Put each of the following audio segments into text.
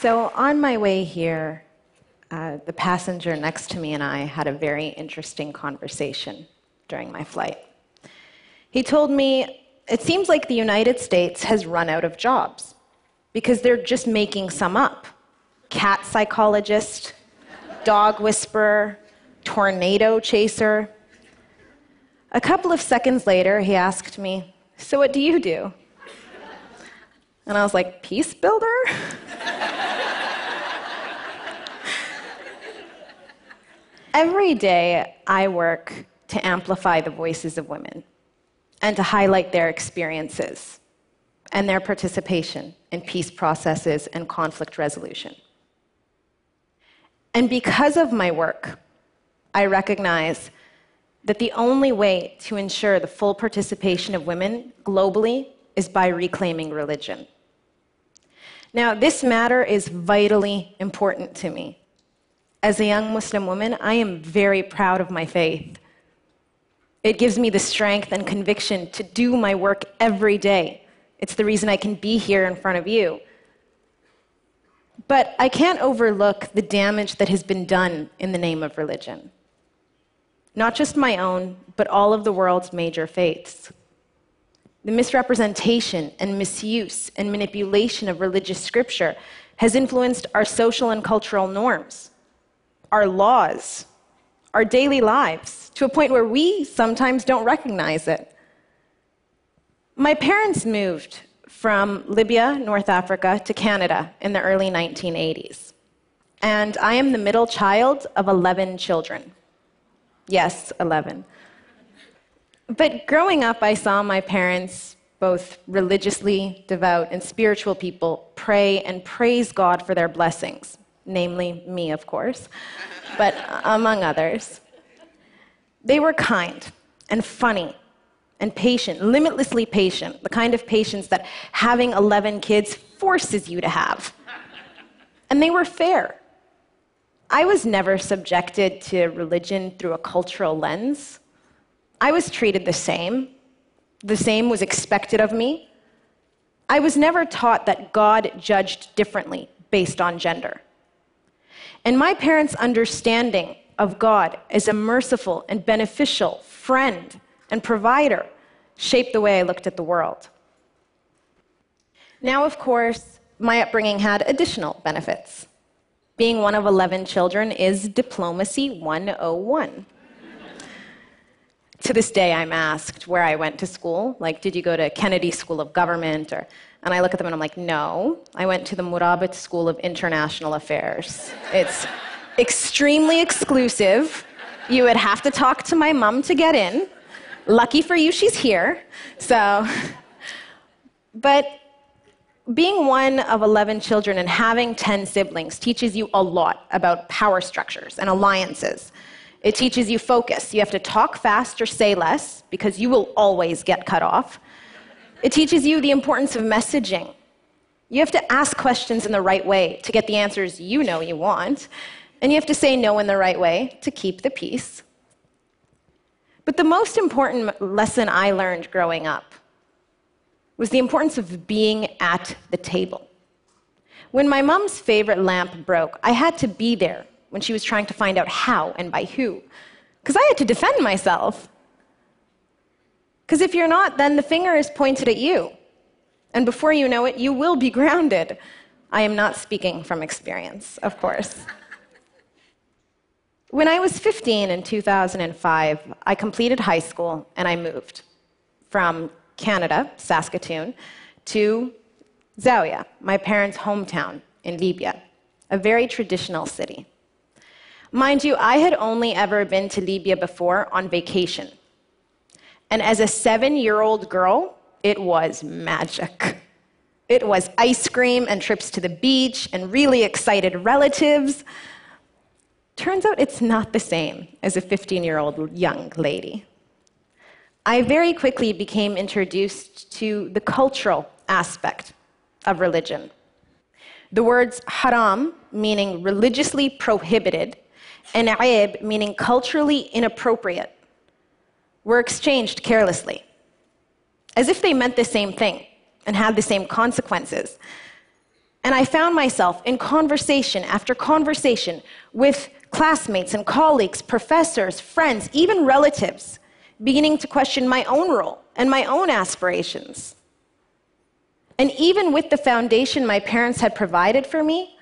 So, on my way here, uh, the passenger next to me and I had a very interesting conversation during my flight. He told me it seems like the United States has run out of jobs because they're just making some up cat psychologist, dog whisperer, tornado chaser. A couple of seconds later, he asked me, So, what do you do? And I was like, Peace builder? Every day, I work to amplify the voices of women and to highlight their experiences and their participation in peace processes and conflict resolution. And because of my work, I recognize that the only way to ensure the full participation of women globally is by reclaiming religion. Now, this matter is vitally important to me. As a young Muslim woman, I am very proud of my faith. It gives me the strength and conviction to do my work every day. It's the reason I can be here in front of you. But I can't overlook the damage that has been done in the name of religion. Not just my own, but all of the world's major faiths. The misrepresentation and misuse and manipulation of religious scripture has influenced our social and cultural norms, our laws, our daily lives, to a point where we sometimes don't recognize it. My parents moved from Libya, North Africa, to Canada in the early 1980s. And I am the middle child of 11 children. Yes, 11. But growing up, I saw my parents, both religiously devout and spiritual people, pray and praise God for their blessings, namely me, of course, but among others. They were kind and funny and patient, limitlessly patient, the kind of patience that having 11 kids forces you to have. And they were fair. I was never subjected to religion through a cultural lens. I was treated the same. The same was expected of me. I was never taught that God judged differently based on gender. And my parents' understanding of God as a merciful and beneficial friend and provider shaped the way I looked at the world. Now, of course, my upbringing had additional benefits. Being one of 11 children is diplomacy 101. To this day, I'm asked where I went to school. Like, did you go to Kennedy School of Government? Or, and I look at them and I'm like, no, I went to the Murabit School of International Affairs. It's extremely exclusive. You would have to talk to my mom to get in. Lucky for you, she's here. So, but being one of 11 children and having 10 siblings teaches you a lot about power structures and alliances. It teaches you focus. You have to talk fast or say less because you will always get cut off. It teaches you the importance of messaging. You have to ask questions in the right way to get the answers you know you want, and you have to say no in the right way to keep the peace. But the most important lesson I learned growing up was the importance of being at the table. When my mom's favorite lamp broke, I had to be there when she was trying to find out how and by who, because I had to defend myself. Because if you're not, then the finger is pointed at you. And before you know it, you will be grounded. I am not speaking from experience, of course. When I was 15 in 2005, I completed high school and I moved from Canada, Saskatoon, to Zawiya, my parents' hometown in Libya, a very traditional city. Mind you, I had only ever been to Libya before on vacation. And as a seven year old girl, it was magic. It was ice cream and trips to the beach and really excited relatives. Turns out it's not the same as a 15 year old young lady. I very quickly became introduced to the cultural aspect of religion. The words haram, meaning religiously prohibited, and aib, meaning culturally inappropriate, were exchanged carelessly, as if they meant the same thing and had the same consequences. And I found myself in conversation after conversation with classmates and colleagues, professors, friends, even relatives, beginning to question my own role and my own aspirations. And even with the foundation my parents had provided for me,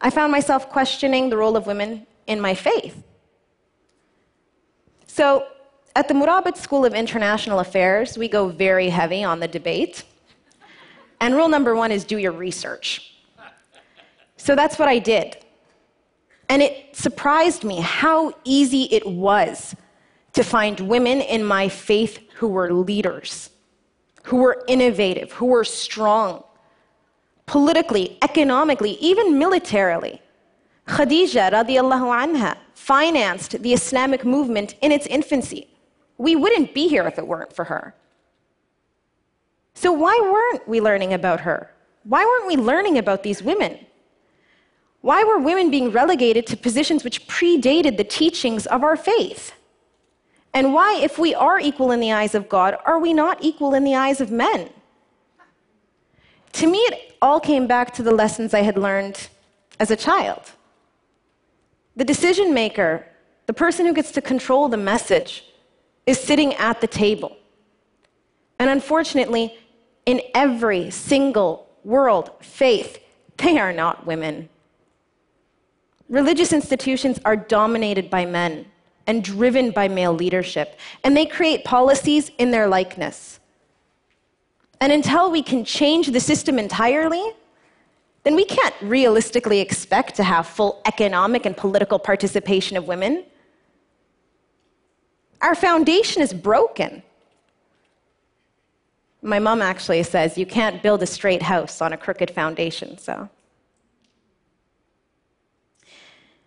I found myself questioning the role of women in my faith. So, at the Murabit School of International Affairs, we go very heavy on the debate. And rule number one is do your research. So that's what I did. And it surprised me how easy it was to find women in my faith who were leaders, who were innovative, who were strong, politically, economically, even militarily. Khadija radiallahu anha financed the Islamic movement in its infancy. We wouldn't be here if it weren't for her. So, why weren't we learning about her? Why weren't we learning about these women? Why were women being relegated to positions which predated the teachings of our faith? And why, if we are equal in the eyes of God, are we not equal in the eyes of men? To me, it all came back to the lessons I had learned as a child. The decision maker, the person who gets to control the message, is sitting at the table. And unfortunately, in every single world faith, they are not women. Religious institutions are dominated by men and driven by male leadership, and they create policies in their likeness. And until we can change the system entirely, then we can't realistically expect to have full economic and political participation of women. Our foundation is broken. My mom actually says you can't build a straight house on a crooked foundation, so.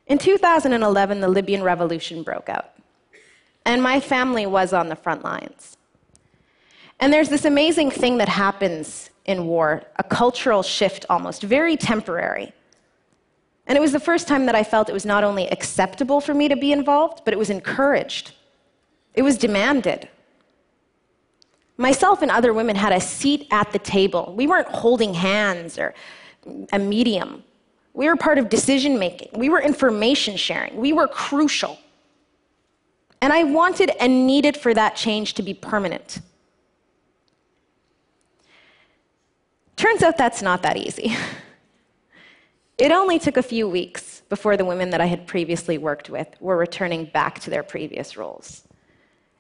In 2011, the Libyan revolution broke out, and my family was on the front lines. And there's this amazing thing that happens in war, a cultural shift almost, very temporary. And it was the first time that I felt it was not only acceptable for me to be involved, but it was encouraged. It was demanded. Myself and other women had a seat at the table. We weren't holding hands or a medium. We were part of decision making. We were information sharing. We were crucial. And I wanted and needed for that change to be permanent. Turns out that's not that easy. It only took a few weeks before the women that I had previously worked with were returning back to their previous roles.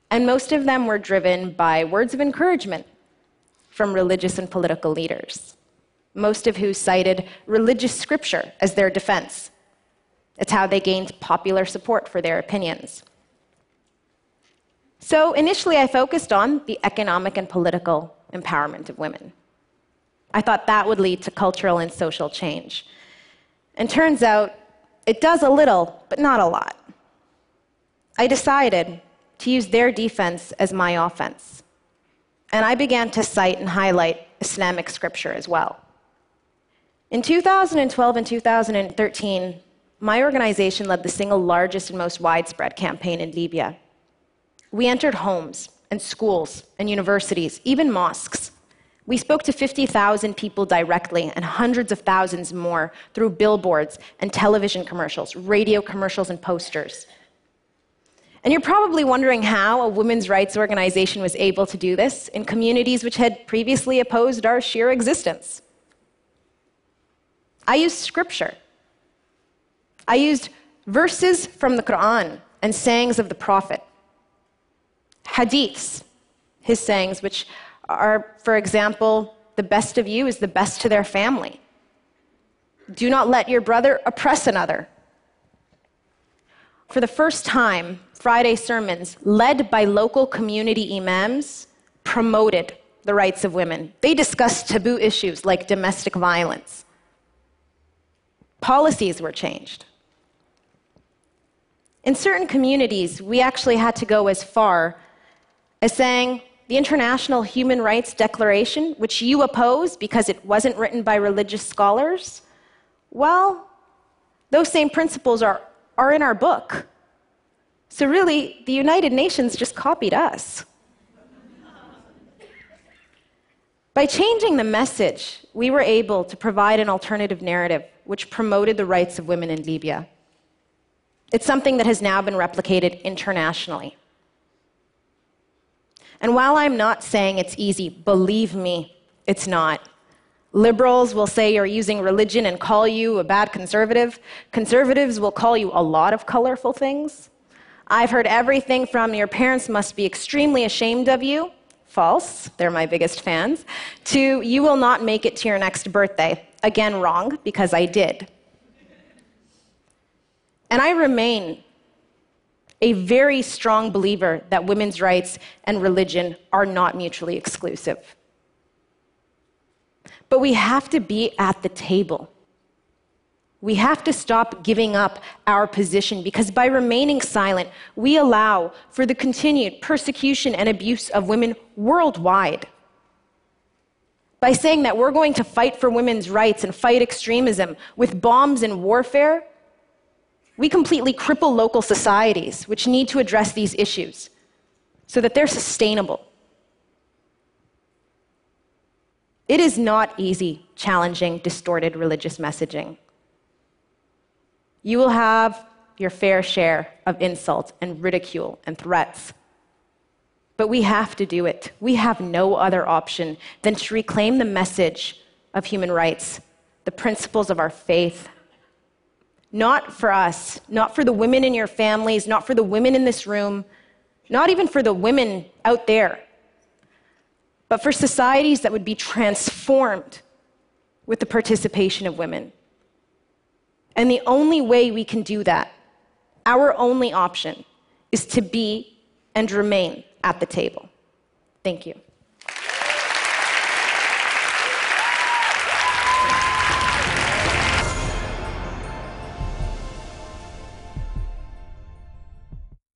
And most of them were driven by words of encouragement from religious and political leaders most of who cited religious scripture as their defense. It's how they gained popular support for their opinions. So initially, I focused on the economic and political empowerment of women. I thought that would lead to cultural and social change. And turns out it does a little, but not a lot. I decided to use their defense as my offense. And I began to cite and highlight Islamic scripture as well. In 2012 and 2013, my organization led the single largest and most widespread campaign in Libya. We entered homes and schools and universities, even mosques. We spoke to 50,000 people directly and hundreds of thousands more through billboards and television commercials, radio commercials, and posters. And you're probably wondering how a women's rights organization was able to do this in communities which had previously opposed our sheer existence. I used scripture. I used verses from the Quran and sayings of the Prophet, hadiths, his sayings, which are, for example, the best of you is the best to their family. Do not let your brother oppress another. For the first time, Friday sermons, led by local community imams, promoted the rights of women. They discussed taboo issues like domestic violence policies were changed. In certain communities, we actually had to go as far as saying the International Human Rights Declaration, which you oppose because it wasn't written by religious scholars, well, those same principles are, are in our book. So, really, the United Nations just copied us. By changing the message, we were able to provide an alternative narrative which promoted the rights of women in Libya. It's something that has now been replicated internationally. And while I'm not saying it's easy, believe me, it's not. Liberals will say you're using religion and call you a bad conservative. Conservatives will call you a lot of colorful things. I've heard everything from your parents must be extremely ashamed of you, false, they're my biggest fans, to you will not make it to your next birthday. Again, wrong, because I did. And I remain a very strong believer that women's rights and religion are not mutually exclusive. But we have to be at the table. We have to stop giving up our position because by remaining silent, we allow for the continued persecution and abuse of women worldwide. By saying that we're going to fight for women's rights and fight extremism with bombs and warfare, we completely cripple local societies which need to address these issues so that they're sustainable. It is not easy challenging distorted religious messaging. You will have your fair share of insult and ridicule and threats. But we have to do it. We have no other option than to reclaim the message of human rights, the principles of our faith, not for us, not for the women in your families, not for the women in this room, not even for the women out there, but for societies that would be transformed with the participation of women. And the only way we can do that, our only option, is to be and remain at the table. Thank you.